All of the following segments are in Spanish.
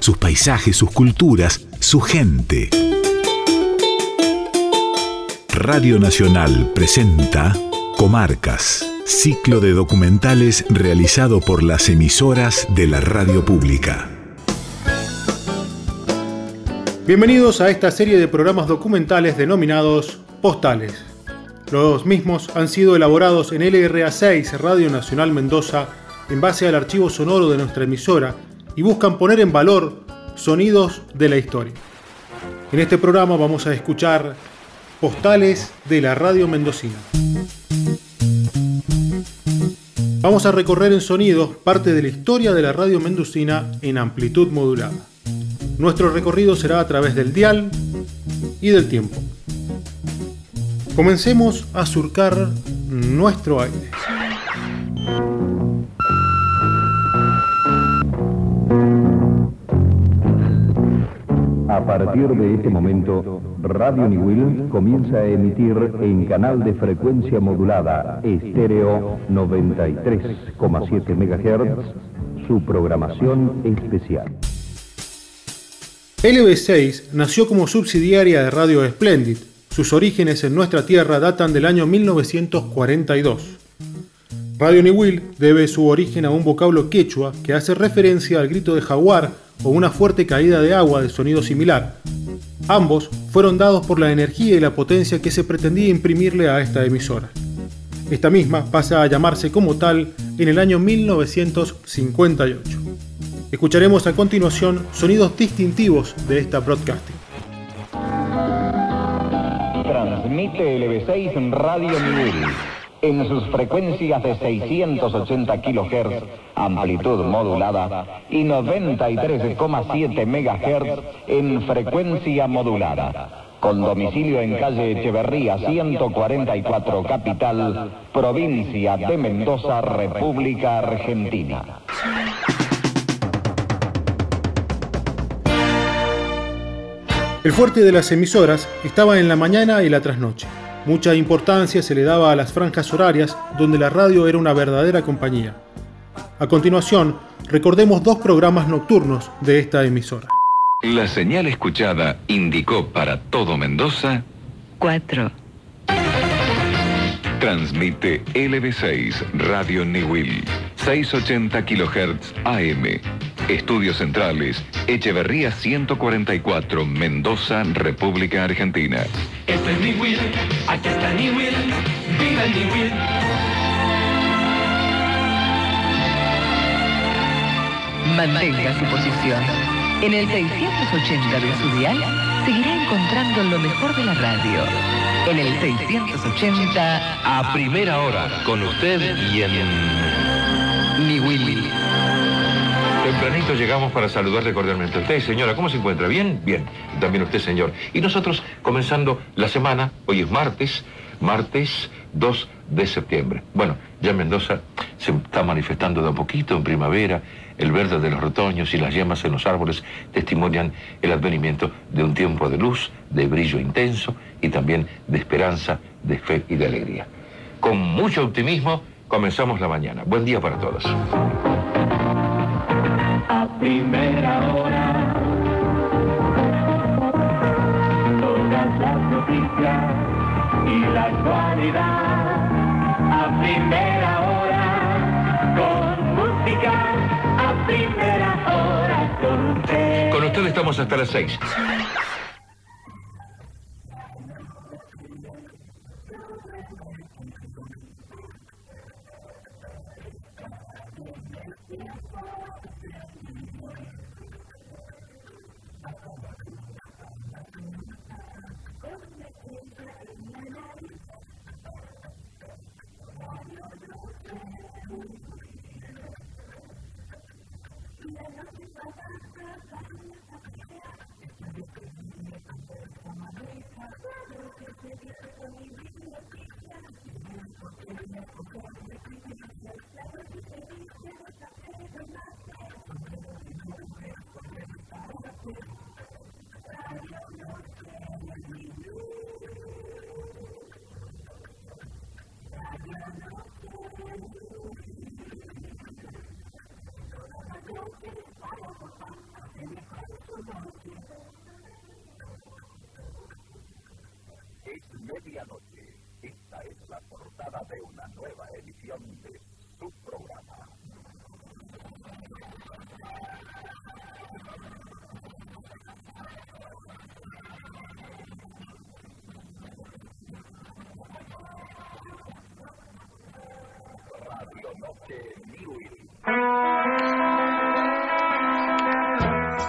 Sus paisajes, sus culturas, su gente. Radio Nacional presenta Comarcas, ciclo de documentales realizado por las emisoras de la radio pública. Bienvenidos a esta serie de programas documentales denominados Postales. Los mismos han sido elaborados en LRA6 Radio Nacional Mendoza en base al archivo sonoro de nuestra emisora y buscan poner en valor sonidos de la historia. En este programa vamos a escuchar Postales de la Radio Mendocina. Vamos a recorrer en sonidos parte de la historia de la radio mendocina en amplitud modulada. Nuestro recorrido será a través del dial y del tiempo. Comencemos a surcar nuestro aire. A partir de este momento, Radio Niwil comienza a emitir en canal de frecuencia modulada estéreo 93,7 MHz su programación especial. LB6 nació como subsidiaria de Radio Splendid. Sus orígenes en nuestra tierra datan del año 1942. Radio Niwil debe su origen a un vocablo quechua que hace referencia al grito de jaguar o una fuerte caída de agua de sonido similar. Ambos fueron dados por la energía y la potencia que se pretendía imprimirle a esta emisora. Esta misma pasa a llamarse como tal en el año 1958. Escucharemos a continuación sonidos distintivos de esta broadcasting. Transmite LB6 en Radio Niwil en sus frecuencias de 680 kHz, amplitud modulada, y 93,7 MHz en frecuencia modulada. Con domicilio en calle Echeverría 144 Capital, provincia de Mendoza, República Argentina. El fuerte de las emisoras estaba en la mañana y la trasnoche. Mucha importancia se le daba a las franjas horarias donde la radio era una verdadera compañía. A continuación, recordemos dos programas nocturnos de esta emisora. La señal escuchada indicó para todo Mendoza 4. Transmite LB6 Radio Newell 680 kHz AM. Estudios Centrales, Echeverría 144, Mendoza, República Argentina. Este es mi Will, aquí está mi Will, viva el mi Will. Mantenga su posición. En el 680 de su dial seguirá encontrando lo mejor de la radio. En el 680 A primera hora, con usted y en... Mi Will. Tempranito llegamos para saludarle cordialmente a usted, señora. ¿Cómo se encuentra? ¿Bien? Bien. También usted, señor. Y nosotros comenzando la semana, hoy es martes, martes 2 de septiembre. Bueno, ya en Mendoza se está manifestando de a poquito en primavera, el verde de los retoños y las yemas en los árboles testimonian el advenimiento de un tiempo de luz, de brillo intenso y también de esperanza, de fe y de alegría. Con mucho optimismo comenzamos la mañana. Buen día para todos. Primera hora, todas las noticias y la actualidad. A primera hora, con música. A primera hora, con usted. Con usted estamos hasta las 6.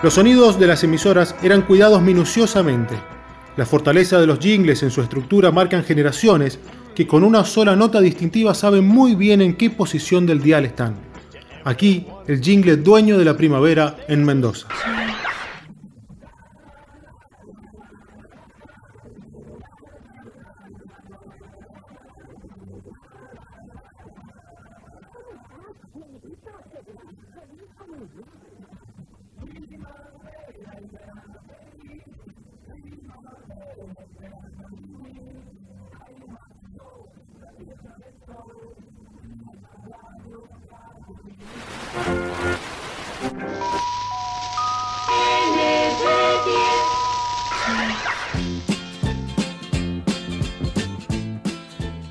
Los sonidos de las emisoras eran cuidados minuciosamente. La fortaleza de los jingles en su estructura marcan generaciones que con una sola nota distintiva saben muy bien en qué posición del dial están. Aquí, el jingle dueño de la primavera en Mendoza.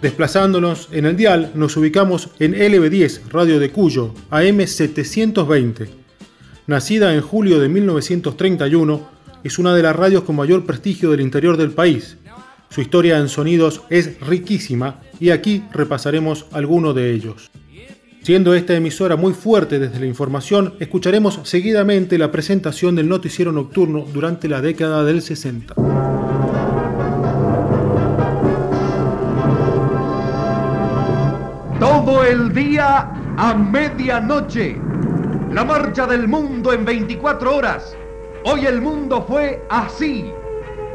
Desplazándonos en el dial, nos ubicamos en LB10, Radio de Cuyo, AM720. Nacida en julio de 1931, es una de las radios con mayor prestigio del interior del país. Su historia en sonidos es riquísima y aquí repasaremos algunos de ellos. Siendo esta emisora muy fuerte desde la información, escucharemos seguidamente la presentación del noticiero nocturno durante la década del 60. Todo el día a medianoche. La marcha del mundo en 24 horas. Hoy el mundo fue así.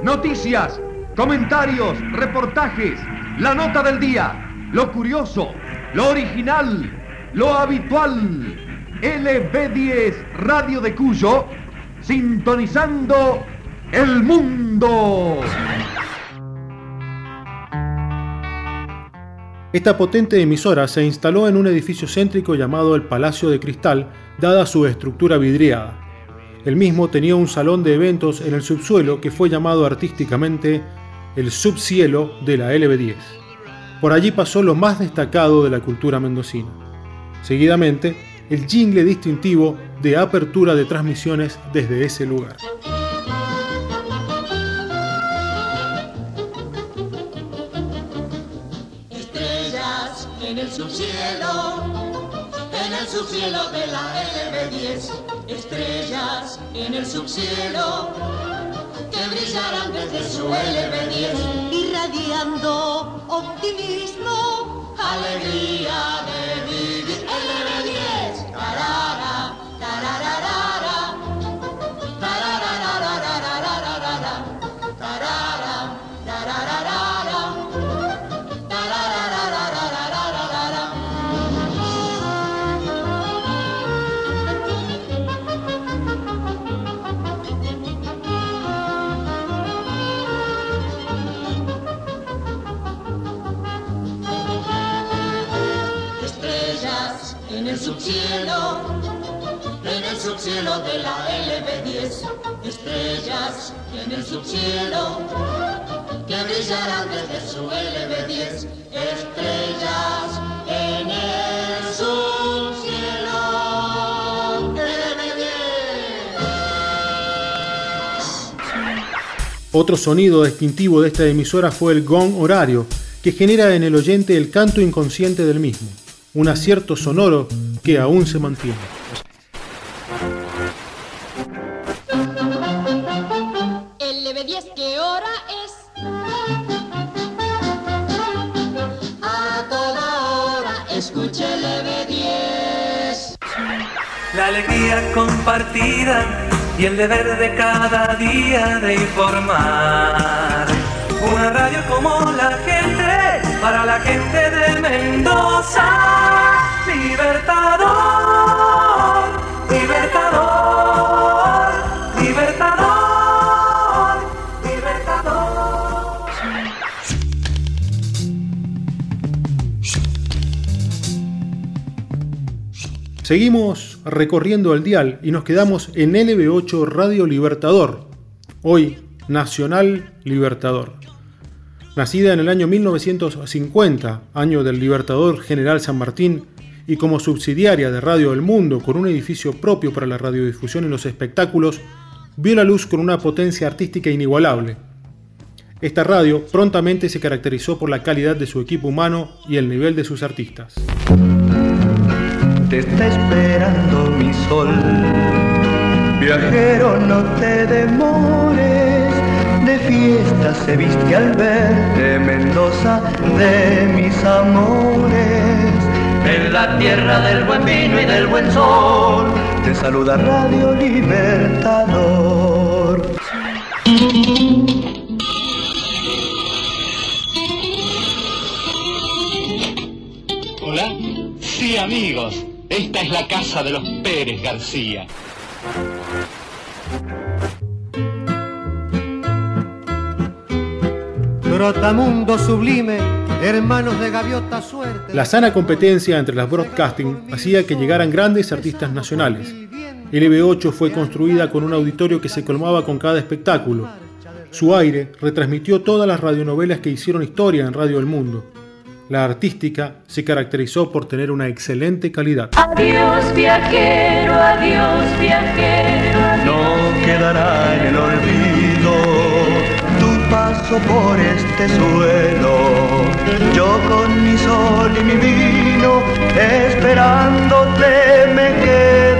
Noticias, comentarios, reportajes, la nota del día, lo curioso, lo original, lo habitual. LB10 Radio de Cuyo, sintonizando el mundo. Esta potente emisora se instaló en un edificio céntrico llamado el Palacio de Cristal, dada su estructura vidriada. El mismo tenía un salón de eventos en el subsuelo que fue llamado artísticamente el subcielo de la LB10. Por allí pasó lo más destacado de la cultura mendocina. Seguidamente, el jingle distintivo de apertura de transmisiones desde ese lugar. Estrellas en el subcielo, en el subcielo de la LB10. Estrellas en el subcielo que brillarán desde su LB10, irradiando optimismo, alegría de vivir. Subcielo de la LB10. Estrellas en el subcielo, que brillarán desde su LB10. Estrellas en el subcielo, LB10. Otro sonido distintivo de esta emisora fue el gong horario, que genera en el oyente el canto inconsciente del mismo, un acierto sonoro que aún se mantiene. Compartida y el deber de cada día de informar. Una radio como la gente, para la gente de Mendoza, libertador, libertador, libertador, libertador. Seguimos recorriendo el dial y nos quedamos en LB8 Radio Libertador, hoy Nacional Libertador. Nacida en el año 1950, año del Libertador General San Martín, y como subsidiaria de Radio El Mundo con un edificio propio para la radiodifusión y los espectáculos, vio la luz con una potencia artística inigualable. Esta radio prontamente se caracterizó por la calidad de su equipo humano y el nivel de sus artistas. Sol. Viajero, no te demores, de fiesta se viste al verte Mendoza de mis amores. En la tierra del buen vino y del buen sol, te saluda Radio Libertador. Hola. Sí, amigos. Esta es la casa de los Pérez García. Trotamundo sublime, hermanos de gaviota suerte. La sana competencia entre las broadcasting hacía que llegaran grandes artistas nacionales. LB8 fue construida con un auditorio que se colmaba con cada espectáculo. Su aire retransmitió todas las radionovelas que hicieron historia en Radio El Mundo. La artística se caracterizó por tener una excelente calidad. Adiós viajero, adiós viajero. No quedará en el olvido tu paso por este suelo. Yo con mi sol y mi vino, esperándote me quedo.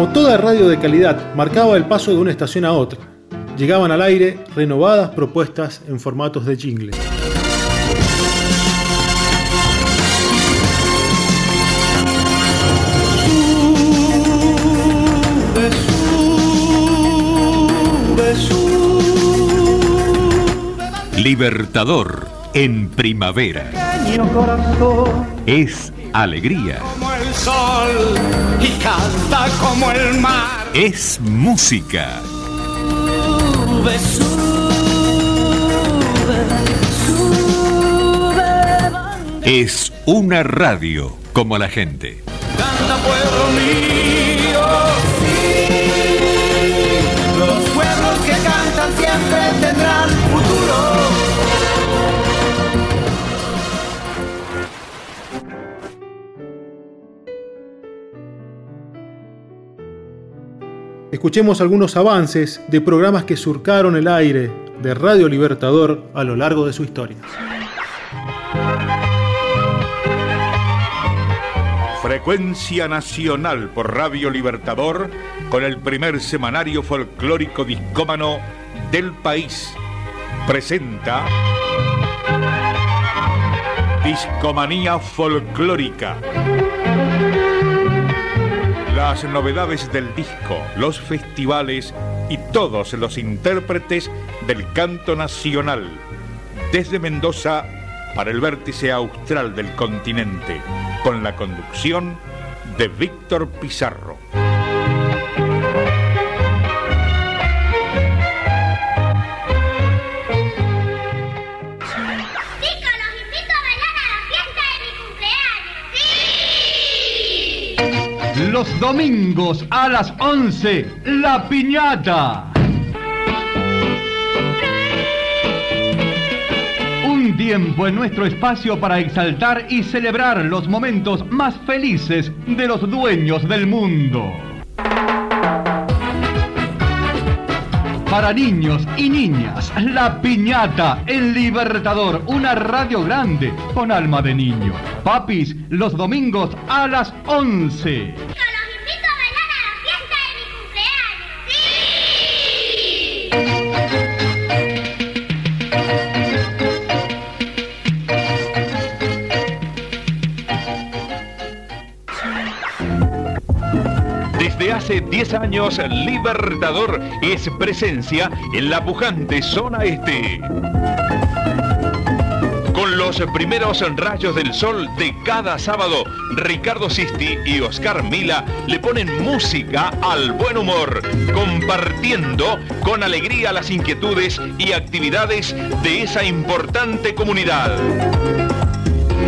Como toda radio de calidad, marcaba el paso de una estación a otra. Llegaban al aire renovadas propuestas en formatos de jingle. Libertador en primavera. Es alegría. como el sol y canta como el mar. Es música. Sube, sube, sube. Es una radio como la gente. Canta pueblo mío. Los pueblos que cantan siempre Escuchemos algunos avances de programas que surcaron el aire de Radio Libertador a lo largo de su historia. Frecuencia nacional por Radio Libertador con el primer semanario folclórico discómano del país. Presenta Discomanía Folclórica. Las novedades del disco, los festivales y todos los intérpretes del canto nacional. Desde Mendoza para el vértice austral del continente, con la conducción de Víctor Pizarro. Los domingos a las 11, La Piñata. Un tiempo en nuestro espacio para exaltar y celebrar los momentos más felices de los dueños del mundo. para niños y niñas. La Piñata, El Libertador, una radio grande con alma de niño. Papis, los domingos a las 11. Hace 10 años, Libertador es presencia en la pujante zona este. Con los primeros rayos del sol de cada sábado, Ricardo Sisti y Oscar Mila le ponen música al buen humor, compartiendo con alegría las inquietudes y actividades de esa importante comunidad.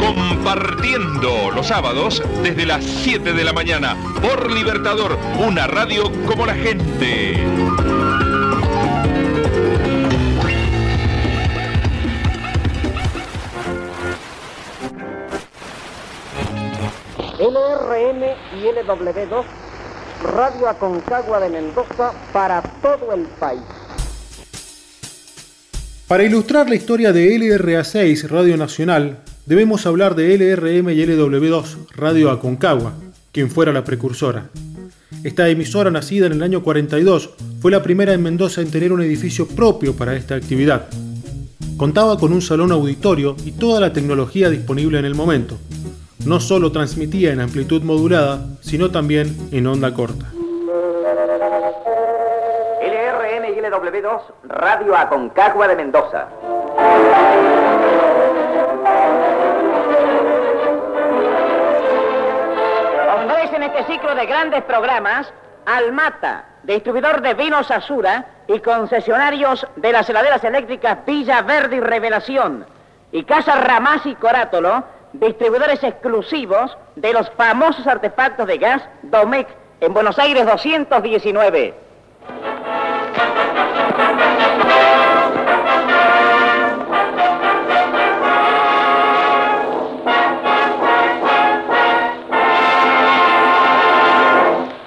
Compartiendo los sábados desde las 7 de la mañana por Libertador, una radio como la gente. LRM y LW2, Radio Aconcagua de Mendoza para todo el país. Para ilustrar la historia de LRA6 Radio Nacional, debemos hablar de LRM y LW2 Radio Aconcagua, quien fuera la precursora. Esta emisora nacida en el año 42 fue la primera en Mendoza en tener un edificio propio para esta actividad. Contaba con un salón auditorio y toda la tecnología disponible en el momento. No solo transmitía en amplitud modulada, sino también en onda corta. LRM y LW2, Radio Aconcagua de Mendoza. En este ciclo de grandes programas, Almata, distribuidor de vinos Asura y concesionarios de las heladeras eléctricas Villa Verde y Revelación, y Casa Ramás y Corátolo, distribuidores exclusivos de los famosos artefactos de gas Domec en Buenos Aires 219.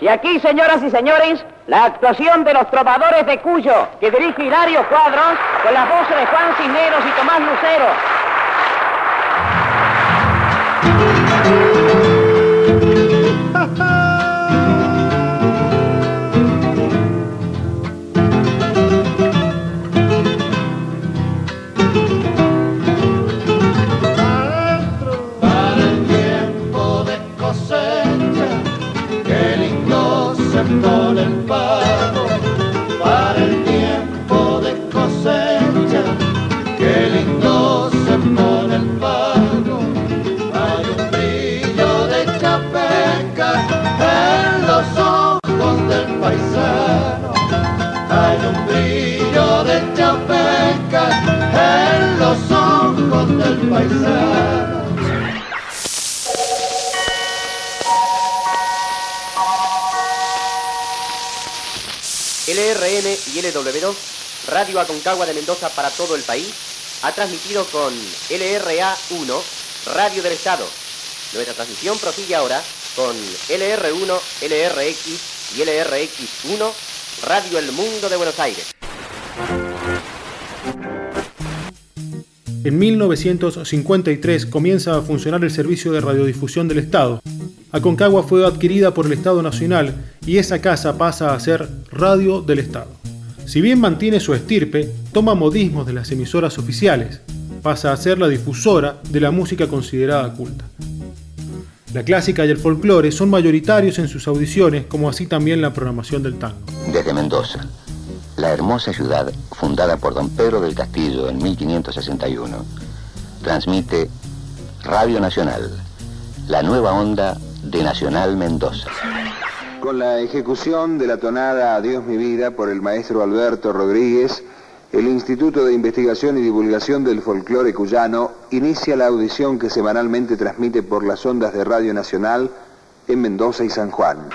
Y aquí, señoras y señores, la actuación de los trovadores de Cuyo, que dirige Hilario Cuadros, con las voces de Juan Cisneros y Tomás Lucero. Radio Aconcagua de Mendoza para todo el país, ha transmitido con LRA1, Radio del Estado. Nuestra transmisión prosigue ahora con LR1, LRX y LRX1, Radio El Mundo de Buenos Aires. En 1953 comienza a funcionar el servicio de radiodifusión del Estado. Aconcagua fue adquirida por el Estado Nacional y esa casa pasa a ser Radio del Estado. Si bien mantiene su estirpe, toma modismos de las emisoras oficiales, pasa a ser la difusora de la música considerada culta. La clásica y el folclore son mayoritarios en sus audiciones, como así también la programación del tango. Desde Mendoza, la hermosa ciudad fundada por don Pedro del Castillo en 1561, transmite Radio Nacional, la nueva onda de Nacional Mendoza. Con la ejecución de la tonada Adiós mi vida por el maestro Alberto Rodríguez, el Instituto de Investigación y Divulgación del Folclore Cuyano inicia la audición que semanalmente transmite por las ondas de Radio Nacional en Mendoza y San Juan.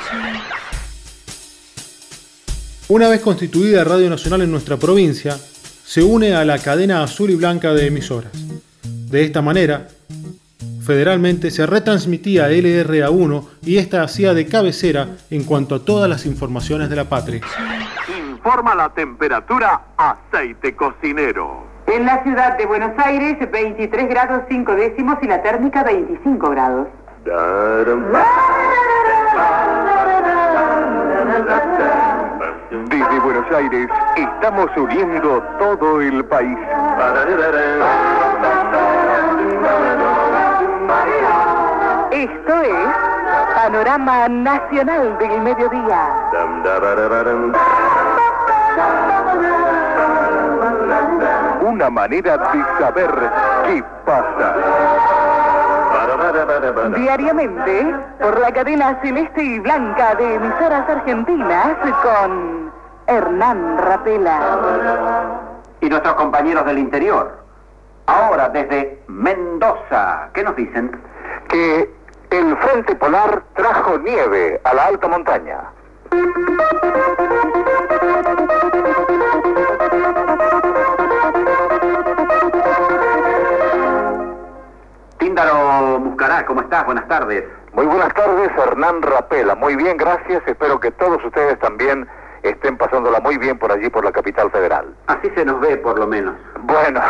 Una vez constituida Radio Nacional en nuestra provincia, se une a la cadena azul y blanca de emisoras. De esta manera, federalmente se retransmitía LRA1 y esta hacía de cabecera en cuanto a todas las informaciones de la patria. informa la temperatura aceite cocinero. En la ciudad de Buenos Aires, 23 grados 5 décimos y la térmica 25 grados. Desde Buenos Aires estamos uniendo todo el país. Esto es Panorama Nacional del Mediodía. Una manera de saber qué pasa. Diariamente, por la cadena celeste y blanca de emisoras argentinas con Hernán Rapela. Y nuestros compañeros del interior. Ahora desde Mendoza, ¿qué nos dicen? Que el frente polar trajo nieve a la alta montaña. Tíndaro Muscará, ¿cómo estás? Buenas tardes. Muy buenas tardes, Hernán Rapela. Muy bien, gracias. Espero que todos ustedes también estén pasándola muy bien por allí, por la capital federal. Así se nos ve, por lo menos. Bueno,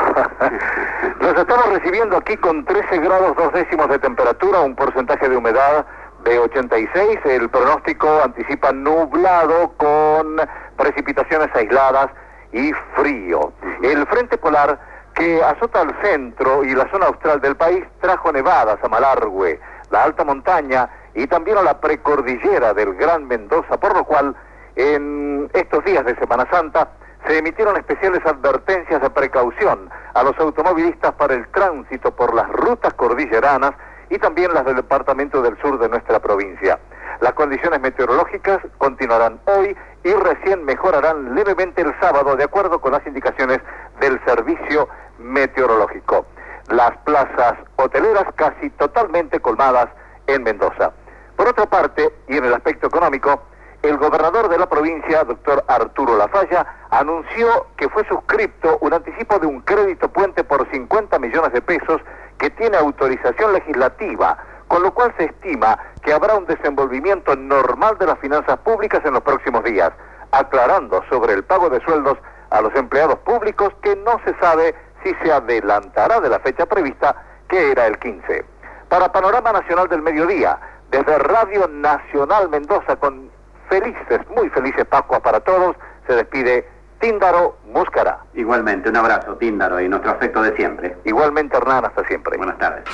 los estamos recibiendo aquí con 13 grados dos décimos de temperatura, un porcentaje de humedad de 86. El pronóstico anticipa nublado con precipitaciones aisladas y frío. El frente polar que azota al centro y la zona austral del país trajo nevadas a Malargüe, la alta montaña y también a la precordillera del Gran Mendoza, por lo cual en estos días de Semana Santa se emitieron especiales advertencias de precaución a los automovilistas para el tránsito por las rutas cordilleranas y también las del departamento del sur de nuestra provincia. Las condiciones meteorológicas continuarán hoy y recién mejorarán levemente el sábado de acuerdo con las indicaciones del servicio meteorológico. Las plazas hoteleras casi totalmente colmadas en Mendoza. Por otra parte, y en el aspecto económico, el gobernador de la provincia, doctor Arturo Lafalla, anunció que fue suscripto un anticipo de un crédito puente por 50 millones de pesos que tiene autorización legislativa, con lo cual se estima que habrá un desenvolvimiento normal de las finanzas públicas en los próximos días, aclarando sobre el pago de sueldos a los empleados públicos que no se sabe si se adelantará de la fecha prevista, que era el 15. Para Panorama Nacional del Mediodía, desde Radio Nacional Mendoza, con felices, muy felices Pascuas para todos, se despide Tíndaro Muscará. Igualmente, un abrazo, Tíndaro, y nuestro afecto de siempre. Igualmente, Hernán, hasta siempre. Buenas tardes.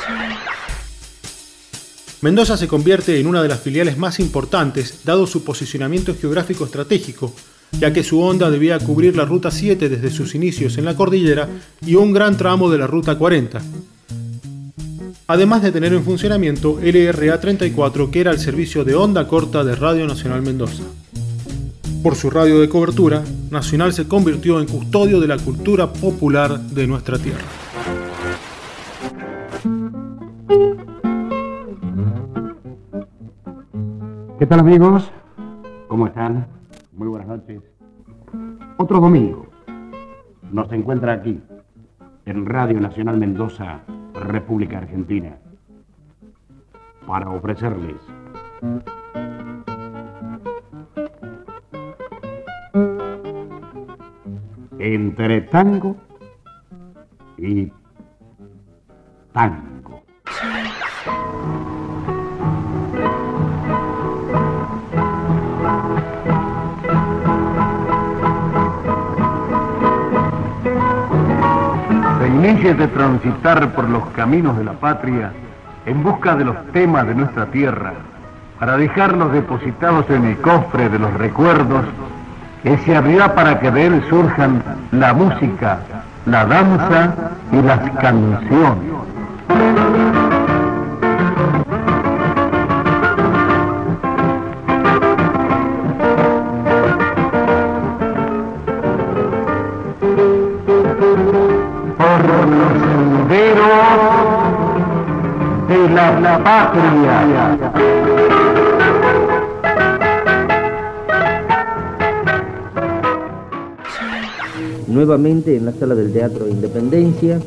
Mendoza se convierte en una de las filiales más importantes, dado su posicionamiento geográfico estratégico, ya que su onda debía cubrir la Ruta 7 desde sus inicios en la cordillera y un gran tramo de la Ruta 40. Además de tener en funcionamiento LRA 34, que era el servicio de onda corta de Radio Nacional Mendoza. Por su radio de cobertura, Nacional se convirtió en custodio de la cultura popular de nuestra tierra. ¿Qué tal amigos? ¿Cómo están? Muy buenas noches. Otro domingo nos encuentra aquí, en Radio Nacional Mendoza, República Argentina, para ofrecerles entre tango y tango. De transitar por los caminos de la patria en busca de los temas de nuestra tierra, para dejarlos depositados en el cofre de los recuerdos que se abrirá para que de él surjan la música, la danza y las canciones. Nuevamente en la sala del Teatro Independencia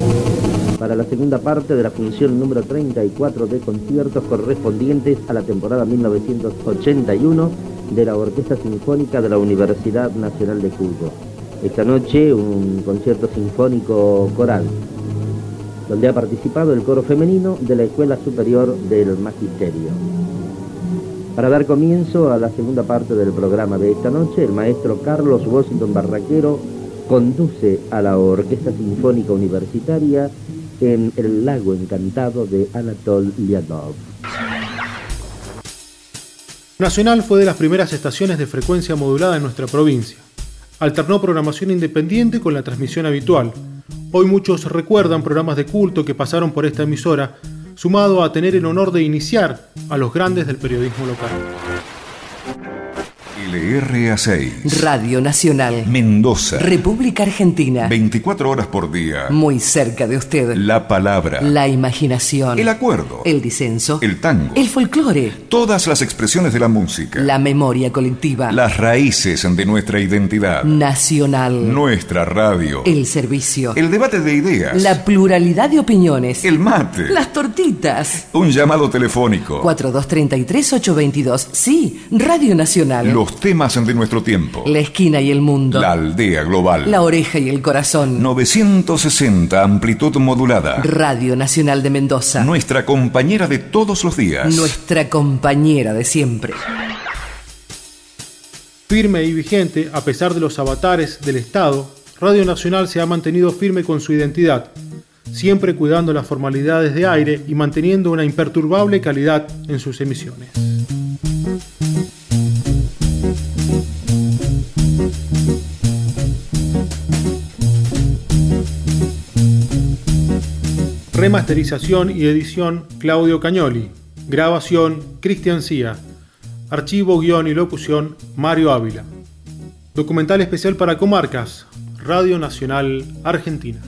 para la segunda parte de la función número 34 de conciertos correspondientes a la temporada 1981 de la Orquesta Sinfónica de la Universidad Nacional de Cuyo. Esta noche un concierto sinfónico coral, donde ha participado el coro femenino de la Escuela Superior del Magisterio. Para dar comienzo a la segunda parte del programa de esta noche, el maestro Carlos Washington Barraquero conduce a la Orquesta Sinfónica Universitaria en El Lago Encantado de Anatol Liadov. Nacional fue de las primeras estaciones de frecuencia modulada en nuestra provincia. Alternó programación independiente con la transmisión habitual. Hoy muchos recuerdan programas de culto que pasaron por esta emisora, sumado a tener el honor de iniciar a los grandes del periodismo local. LRA6. Radio Nacional. Mendoza. República Argentina. 24 horas por día. Muy cerca de usted. La palabra. La imaginación. El acuerdo. El disenso. El tango. El folclore. Todas las expresiones de la música. La memoria colectiva. Las raíces de nuestra identidad. Nacional. Nuestra radio. El servicio. El debate de ideas. La pluralidad de opiniones. El mate. Las tortitas. Un llamado telefónico. 4233-822. Sí, Radio Nacional. Los temas de nuestro tiempo. La esquina y el mundo. La aldea global. La oreja y el corazón. 960 amplitud modulada. Radio Nacional de Mendoza. Nuestra compañera de todos los días. Nuestra compañera de siempre. Firme y vigente, a pesar de los avatares del Estado, Radio Nacional se ha mantenido firme con su identidad, siempre cuidando las formalidades de aire y manteniendo una imperturbable calidad en sus emisiones. Remasterización y edición Claudio Cañoli. Grabación Cristian Cía. Archivo, guion y locución Mario Ávila. Documental especial para Comarcas, Radio Nacional Argentina.